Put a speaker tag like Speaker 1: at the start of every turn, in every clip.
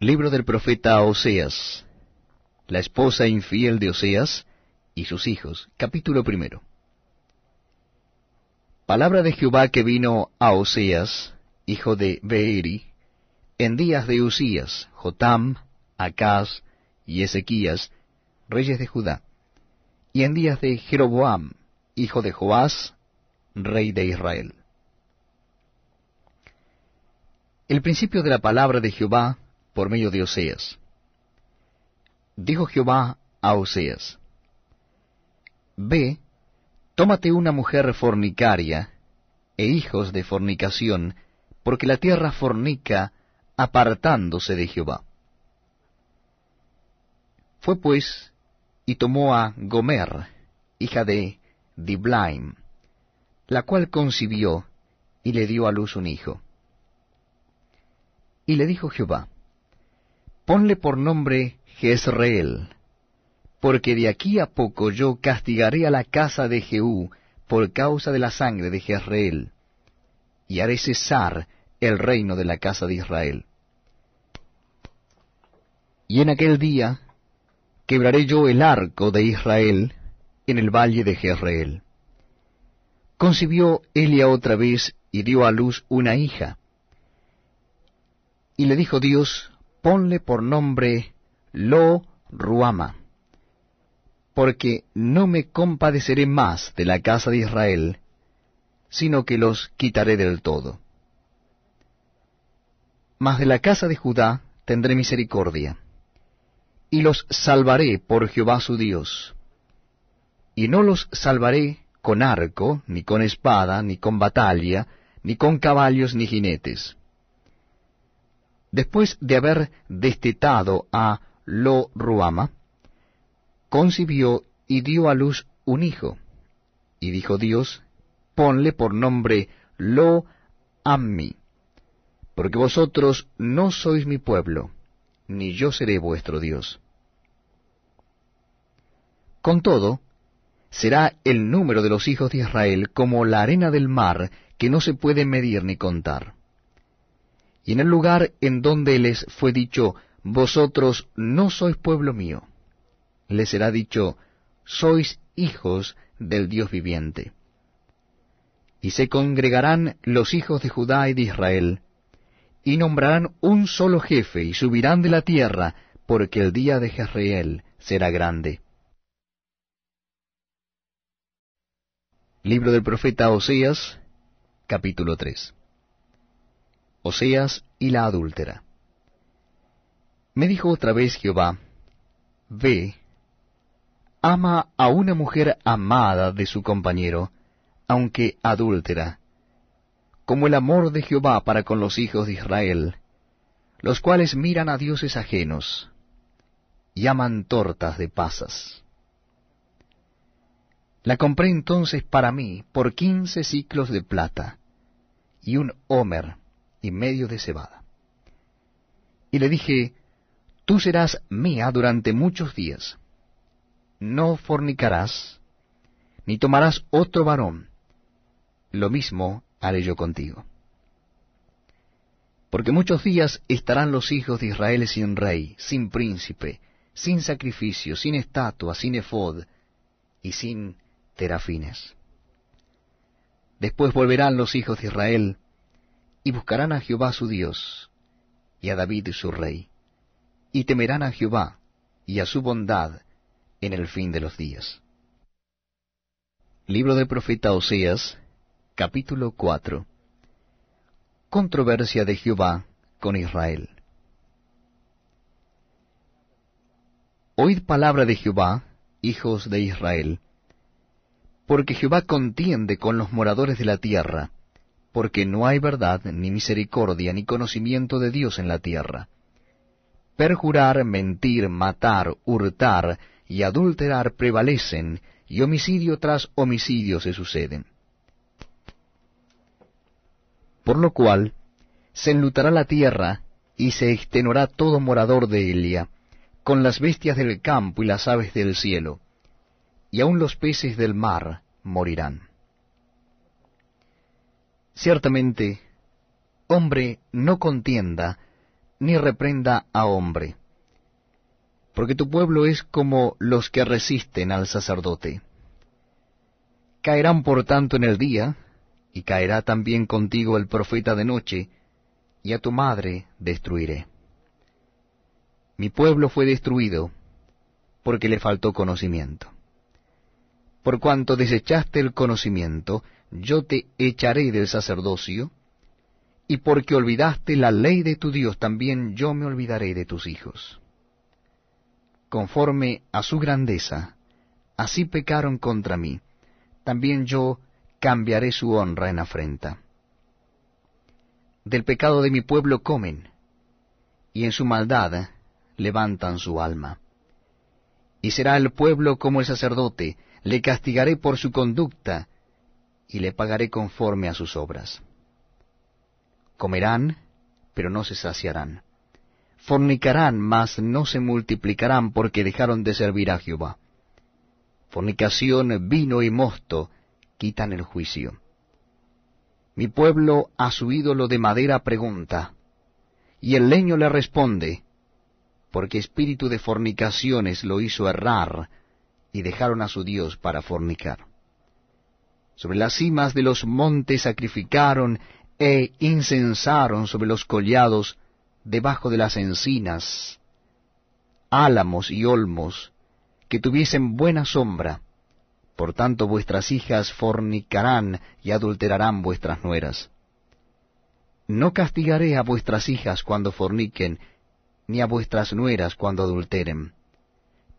Speaker 1: Libro del profeta Oseas. La esposa infiel de Oseas y sus hijos. Capítulo primero. Palabra de Jehová que vino a Oseas, hijo de Beeri, en días de Usías, Jotam, Acaz y Ezequías, reyes de Judá, y en días de Jeroboam, hijo de Joás, rey de Israel. El principio de la palabra de Jehová por medio de Oseas. Dijo Jehová a Oseas, Ve, tómate una mujer fornicaria e hijos de fornicación, porque la tierra fornica apartándose de Jehová. Fue pues y tomó a Gomer, hija de Diblaim, la cual concibió y le dio a luz un hijo. Y le dijo Jehová, ponle por nombre Jezreel, porque de aquí a poco yo castigaré a la casa de Jehú por causa de la sangre de Jezreel, y haré cesar el reino de la casa de Israel. Y en aquel día quebraré yo el arco de Israel en el valle de Jezreel. Concibió Elia otra vez y dio a luz una hija. Y le dijo Dios, ponle por nombre Lo Ruama, porque no me compadeceré más de la casa de Israel, sino que los quitaré del todo. Mas de la casa de Judá tendré misericordia, y los salvaré por Jehová su Dios. Y no los salvaré con arco, ni con espada, ni con batalla, ni con caballos, ni jinetes después de haber destetado a Lo Ruama, concibió y dio a luz un hijo. Y dijo Dios, ponle por nombre Lo Ammi, porque vosotros no sois mi pueblo, ni yo seré vuestro Dios. Con todo, será el número de los hijos de Israel como la arena del mar, que no se puede medir ni contar. Y en el lugar en donde les fue dicho, vosotros no sois pueblo mío, les será dicho, sois hijos del Dios viviente. Y se congregarán los hijos de Judá y de Israel, y nombrarán un solo jefe, y subirán de la tierra, porque el día de Jezreel será grande. Libro del profeta Oseas, capítulo 3 Oseas y la adúltera. Me dijo otra vez Jehová, Ve, ama a una mujer amada de su compañero, aunque adúltera, como el amor de Jehová para con los hijos de Israel, los cuales miran a dioses ajenos, y aman tortas de pasas. La compré entonces para mí por quince ciclos de plata, y un homer, y medio de cebada. Y le dije, Tú serás mía durante muchos días. No fornicarás, ni tomarás otro varón. Lo mismo haré yo contigo. Porque muchos días estarán los hijos de Israel sin rey, sin príncipe, sin sacrificio, sin estatua, sin efod y sin terafines. Después volverán los hijos de Israel y buscarán a Jehová su Dios, y a David su rey, y temerán a Jehová y a su bondad en el fin de los días. Libro del profeta Oseas, capítulo 4 Controversia de Jehová con Israel. Oíd palabra de Jehová, hijos de Israel, porque Jehová contiende con los moradores de la tierra, porque no hay verdad, ni misericordia, ni conocimiento de Dios en la tierra. Perjurar, mentir, matar, hurtar y adulterar prevalecen, y homicidio tras homicidio se suceden. Por lo cual, se enlutará la tierra, y se extenuará todo morador de Elia, con las bestias del campo y las aves del cielo, y aun los peces del mar morirán. Ciertamente, hombre no contienda, ni reprenda a hombre, porque tu pueblo es como los que resisten al sacerdote. Caerán por tanto en el día, y caerá también contigo el profeta de noche, y a tu madre destruiré. Mi pueblo fue destruido, porque le faltó conocimiento. Por cuanto desechaste el conocimiento, yo te echaré del sacerdocio, y porque olvidaste la ley de tu Dios, también yo me olvidaré de tus hijos. Conforme a su grandeza, así pecaron contra mí, también yo cambiaré su honra en afrenta. Del pecado de mi pueblo comen, y en su maldad levantan su alma. Y será el pueblo como el sacerdote, le castigaré por su conducta, y le pagaré conforme a sus obras. Comerán, pero no se saciarán. Fornicarán, mas no se multiplicarán porque dejaron de servir a Jehová. Fornicación, vino y mosto quitan el juicio. Mi pueblo a su ídolo de madera pregunta, y el leño le responde, porque espíritu de fornicaciones lo hizo errar, y dejaron a su Dios para fornicar. Sobre las cimas de los montes sacrificaron e incensaron sobre los collados, debajo de las encinas, álamos y olmos, que tuviesen buena sombra. Por tanto vuestras hijas fornicarán y adulterarán vuestras nueras. No castigaré a vuestras hijas cuando forniquen, ni a vuestras nueras cuando adulteren,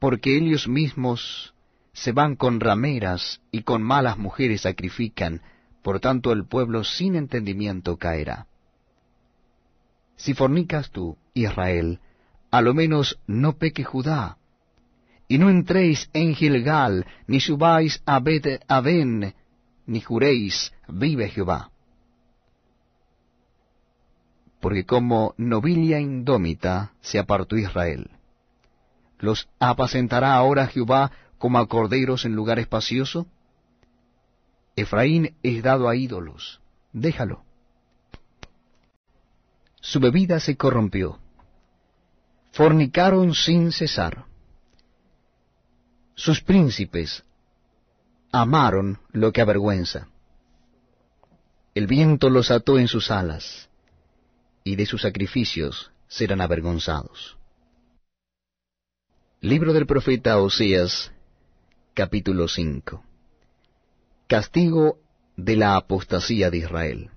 Speaker 1: porque ellos mismos se van con rameras y con malas mujeres sacrifican, por tanto el pueblo sin entendimiento caerá. Si fornicas tú, Israel, a lo menos no peque Judá, y no entréis en Gilgal, ni subáis a Bet Aben, ni juréis, vive Jehová. Porque como novilia indómita se apartó Israel. ¿Los apacentará ahora Jehová como a corderos en lugar espacioso? Efraín es dado a ídolos, déjalo. Su bebida se corrompió. Fornicaron sin cesar. Sus príncipes amaron lo que avergüenza. El viento los ató en sus alas, y de sus sacrificios serán avergonzados. Libro del profeta Oseas, capítulo 5 Castigo de la apostasía de Israel.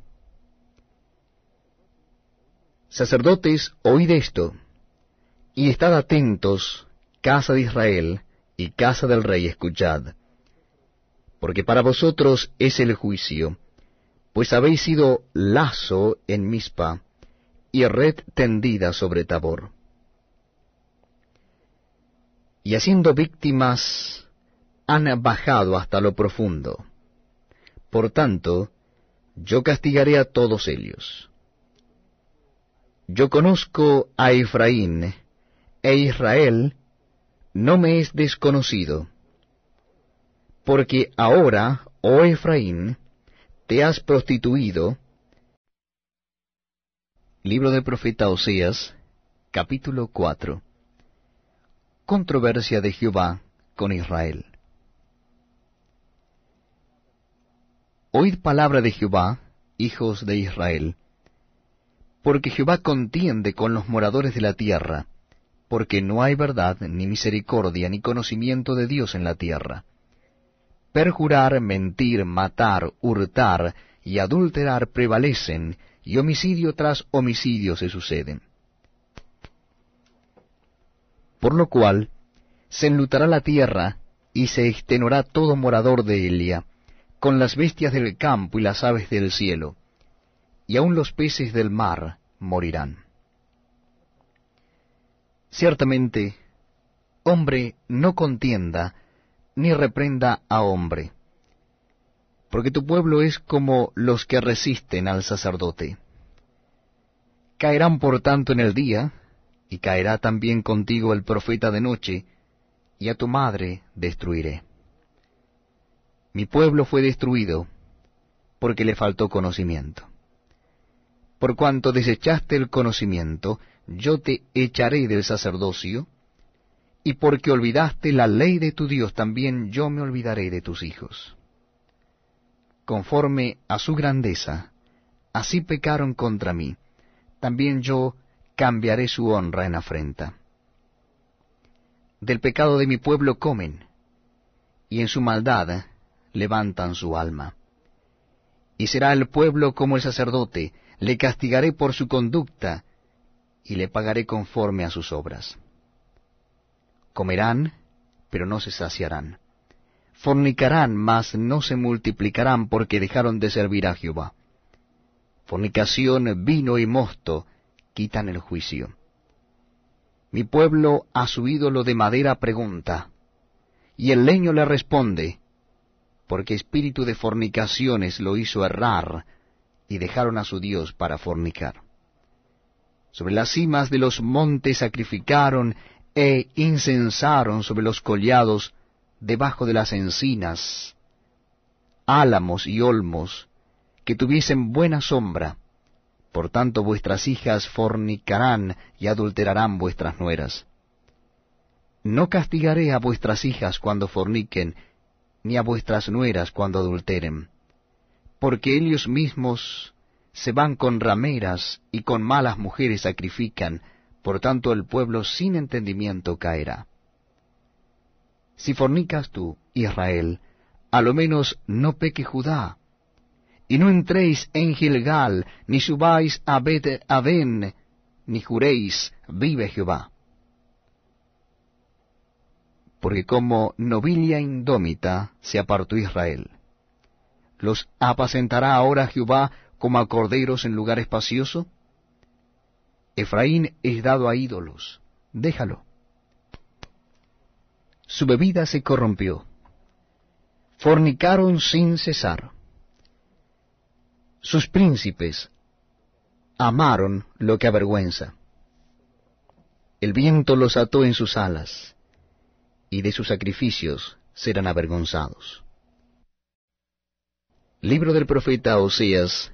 Speaker 1: Sacerdotes, oíd esto, y estad atentos, casa de Israel y casa del rey, escuchad, porque para vosotros es el juicio, pues habéis sido lazo en Mispa y red tendida sobre Tabor. Y haciendo víctimas han bajado hasta lo profundo por tanto, yo castigaré a todos ellos. Yo conozco a Efraín, e Israel no me es desconocido. Porque ahora, oh Efraín, te has prostituido. Libro del profeta Oseas, capítulo 4. Controversia de Jehová con Israel. Oíd palabra de Jehová, hijos de Israel, porque Jehová contiende con los moradores de la tierra, porque no hay verdad, ni misericordia, ni conocimiento de Dios en la tierra. Perjurar, mentir, matar, hurtar y adulterar prevalecen, y homicidio tras homicidio se suceden. Por lo cual, se enlutará la tierra, y se extenuará todo morador de Elia, con las bestias del campo y las aves del cielo, y aun los peces del mar morirán. Ciertamente, hombre no contienda ni reprenda a hombre, porque tu pueblo es como los que resisten al sacerdote. Caerán por tanto en el día, y caerá también contigo el profeta de noche, y a tu madre destruiré. Mi pueblo fue destruido porque le faltó conocimiento. Por cuanto desechaste el conocimiento, yo te echaré del sacerdocio, y porque olvidaste la ley de tu Dios, también yo me olvidaré de tus hijos. Conforme a su grandeza, así pecaron contra mí, también yo cambiaré su honra en afrenta. Del pecado de mi pueblo comen, y en su maldad levantan su alma. Y será el pueblo como el sacerdote, le castigaré por su conducta, y le pagaré conforme a sus obras. Comerán, pero no se saciarán. Fornicarán, mas no se multiplicarán porque dejaron de servir a Jehová. Fornicación, vino y mosto quitan el juicio. Mi pueblo a su ídolo de madera pregunta, y el leño le responde, porque espíritu de fornicaciones lo hizo errar, y dejaron a su Dios para fornicar. Sobre las cimas de los montes sacrificaron e incensaron sobre los collados, debajo de las encinas, álamos y olmos, que tuviesen buena sombra, por tanto vuestras hijas fornicarán y adulterarán vuestras nueras. No castigaré a vuestras hijas cuando forniquen, ni a vuestras nueras cuando adulteren, porque ellos mismos se van con rameras y con malas mujeres sacrifican, por tanto el pueblo sin entendimiento caerá. Si fornicas tú, Israel, a lo menos no peque Judá, y no entréis en Gilgal, ni subáis a Bet Aven, ni juréis, vive Jehová. Porque como novilla indómita se apartó Israel. ¿Los apacentará ahora Jehová como a corderos en lugar espacioso? Efraín es dado a ídolos, déjalo. Su bebida se corrompió. Fornicaron sin cesar sus príncipes amaron lo que avergüenza. El viento los ató en sus alas, y de sus sacrificios serán avergonzados. Libro del profeta Oseas,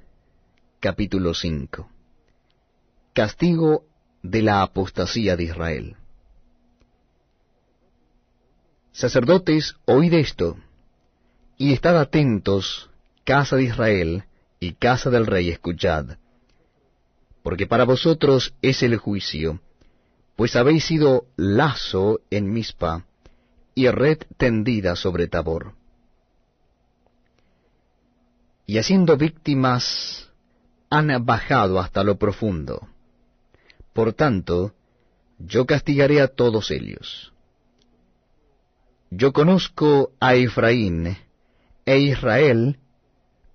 Speaker 1: capítulo 5 Castigo de la apostasía de Israel. Sacerdotes, oíd esto, y estad atentos, casa de Israel, y casa del rey, escuchad, porque para vosotros es el juicio, pues habéis sido lazo en Mispa y red tendida sobre Tabor. Y haciendo víctimas han bajado hasta lo profundo. Por tanto, yo castigaré a todos ellos. Yo conozco a Efraín e Israel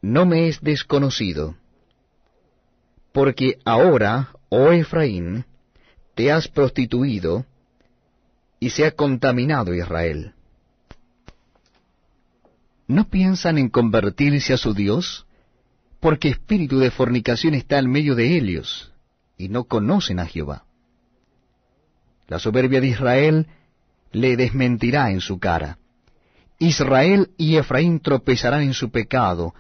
Speaker 1: no me es desconocido, porque ahora, oh Efraín, te has prostituido, y se ha contaminado Israel. ¿No piensan en convertirse a su Dios? Porque espíritu de fornicación está en medio de ellos, y no conocen a Jehová. La soberbia de Israel le desmentirá en su cara. Israel y Efraín tropezarán en su pecado,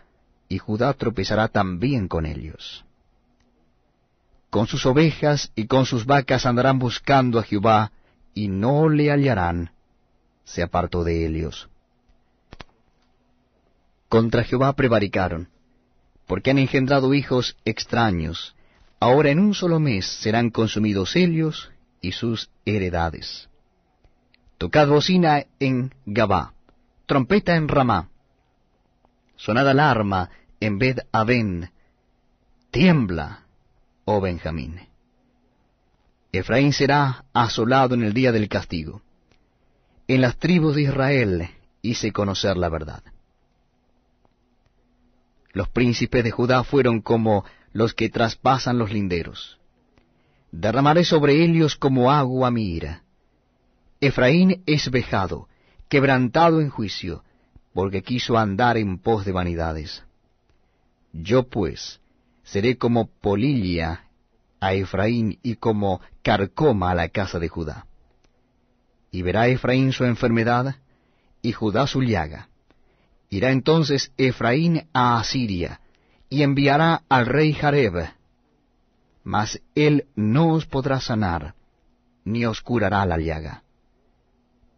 Speaker 1: y Judá tropezará también con ellos. Con sus ovejas y con sus vacas andarán buscando a Jehová, y no le hallarán, se apartó de ellos. Contra Jehová prevaricaron, porque han engendrado hijos extraños, ahora en un solo mes serán consumidos ellos y sus heredades. Tocad bocina en Gabá, trompeta en Ramá, sonad alarma en Bed Aben, tiembla, oh Benjamín. Efraín será asolado en el día del castigo. En las tribus de Israel hice conocer la verdad. Los príncipes de Judá fueron como los que traspasan los linderos. Derramaré sobre ellos como agua mi ira. Efraín es vejado, quebrantado en juicio, porque quiso andar en pos de vanidades. Yo pues seré como polilla a Efraín y como carcoma a la casa de Judá. Y verá Efraín su enfermedad y Judá su llaga. Irá entonces Efraín a Asiria y enviará al rey Jareb mas él no os podrá sanar, ni os curará la llaga.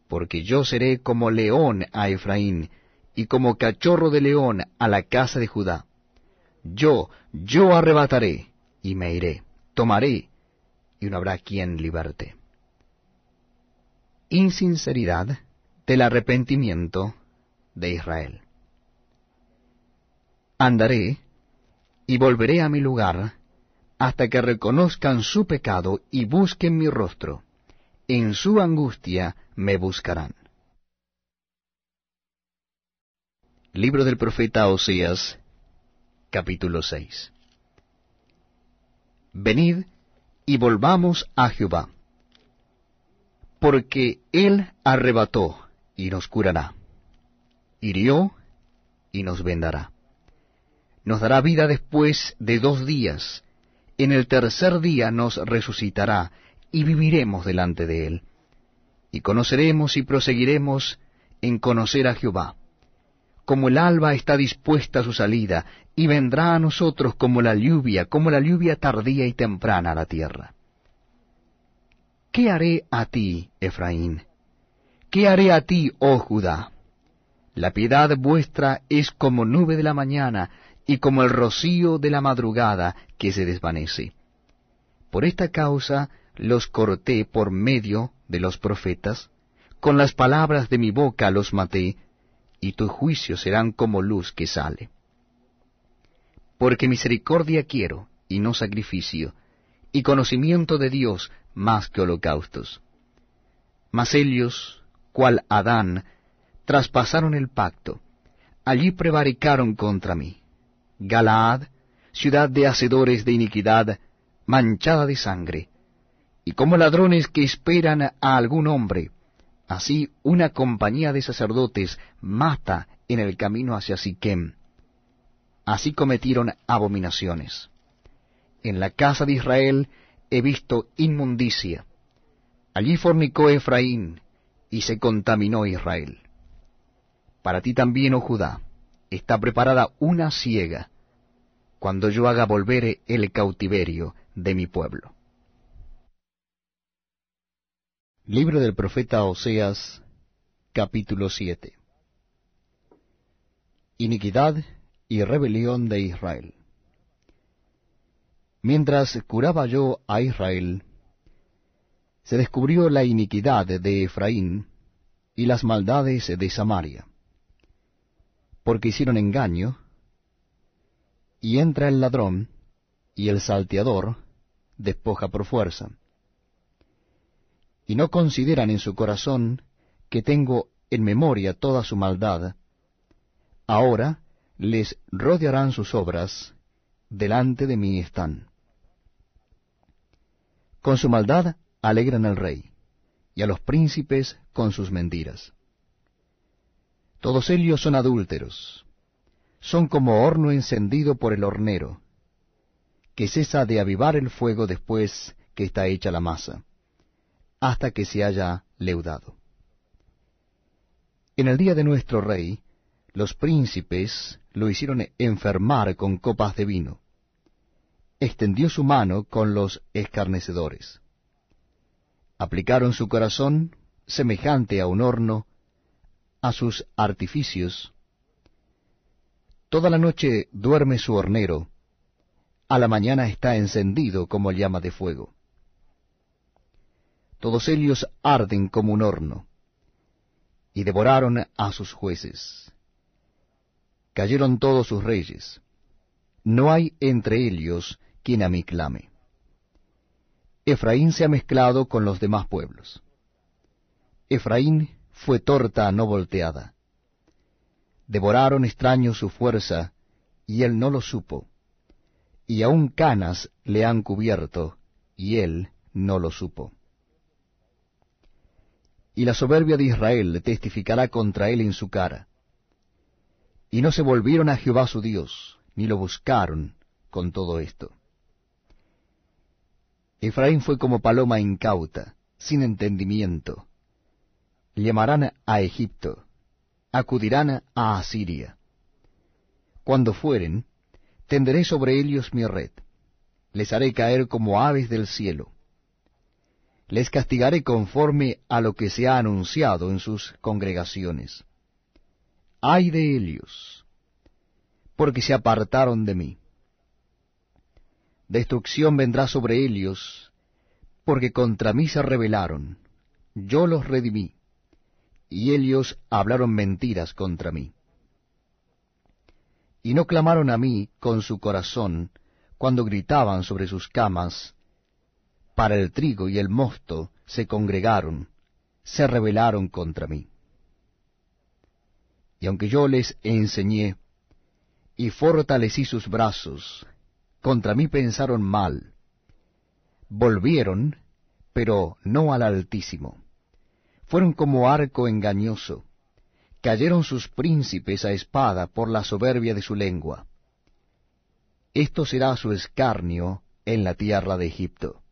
Speaker 1: Porque yo seré como león a Efraín, y como cachorro de león a la casa de Judá. Yo, yo arrebataré, y me iré, tomaré, y no habrá quien liberte. Insinceridad del arrepentimiento de Israel. Andaré, y volveré a mi lugar, hasta que reconozcan su pecado y busquen mi rostro. En su angustia me buscarán. Libro del profeta Oseas, capítulo 6. Venid y volvamos a Jehová, porque él arrebató y nos curará, hirió y nos vendará. Nos dará vida después de dos días, en el tercer día nos resucitará, y viviremos delante de él. Y conoceremos y proseguiremos en conocer a Jehová. Como el alba está dispuesta a su salida, y vendrá a nosotros como la lluvia, como la lluvia tardía y temprana a la tierra. ¿Qué haré a ti, Efraín? ¿Qué haré a ti, oh Judá? La piedad vuestra es como nube de la mañana, y como el rocío de la madrugada que se desvanece. Por esta causa los corté por medio de los profetas, con las palabras de mi boca los maté, y tus juicios serán como luz que sale. Porque misericordia quiero, y no sacrificio, y conocimiento de Dios más que holocaustos. Mas ellos, cual Adán, traspasaron el pacto, allí prevaricaron contra mí. Galaad, ciudad de hacedores de iniquidad, manchada de sangre, y como ladrones que esperan a algún hombre, así una compañía de sacerdotes mata en el camino hacia Siquem. Así cometieron abominaciones. En la casa de Israel he visto inmundicia. Allí fornicó Efraín, y se contaminó Israel. Para ti también, oh Judá, está preparada una ciega, cuando yo haga volver el cautiverio de mi pueblo. Libro del profeta Oseas, capítulo 7 Iniquidad y rebelión de Israel. Mientras curaba yo a Israel, se descubrió la iniquidad de Efraín y las maldades de Samaria porque hicieron engaño, y entra el ladrón, y el salteador despoja por fuerza. Y no consideran en su corazón que tengo en memoria toda su maldad. Ahora les rodearán sus obras, delante de mí están. Con su maldad alegran al rey, y a los príncipes con sus mentiras. Todos ellos son adúlteros, son como horno encendido por el hornero, que cesa de avivar el fuego después que está hecha la masa, hasta que se haya leudado. En el día de nuestro rey, los príncipes lo hicieron enfermar con copas de vino. Extendió su mano con los escarnecedores. Aplicaron su corazón semejante a un horno, a sus artificios. Toda la noche duerme su hornero, a la mañana está encendido como llama de fuego. Todos ellos arden como un horno, y devoraron a sus jueces. Cayeron todos sus reyes. No hay entre ellos quien a mí clame. Efraín se ha mezclado con los demás pueblos. Efraín fue torta no volteada. Devoraron extraños su fuerza, y él no lo supo, y aun canas le han cubierto, y él no lo supo. Y la soberbia de Israel testificará contra él en su cara. Y no se volvieron a Jehová su Dios, ni lo buscaron con todo esto. Efraín fue como paloma incauta, sin entendimiento, llamarán a Egipto, acudirán a Asiria. Cuando fueren, tenderé sobre ellos mi red, les haré caer como aves del cielo. Les castigaré conforme a lo que se ha anunciado en sus congregaciones. Ay de ellos, porque se apartaron de mí. Destrucción vendrá sobre ellos, porque contra mí se rebelaron. Yo los redimí, y ellos hablaron mentiras contra mí. Y no clamaron a mí con su corazón cuando gritaban sobre sus camas, para el trigo y el mosto se congregaron, se rebelaron contra mí. Y aunque yo les enseñé y fortalecí sus brazos, contra mí pensaron mal. Volvieron, pero no al Altísimo. Fueron como arco engañoso. Cayeron sus príncipes a espada por la soberbia de su lengua. Esto será su escarnio en la tierra de Egipto.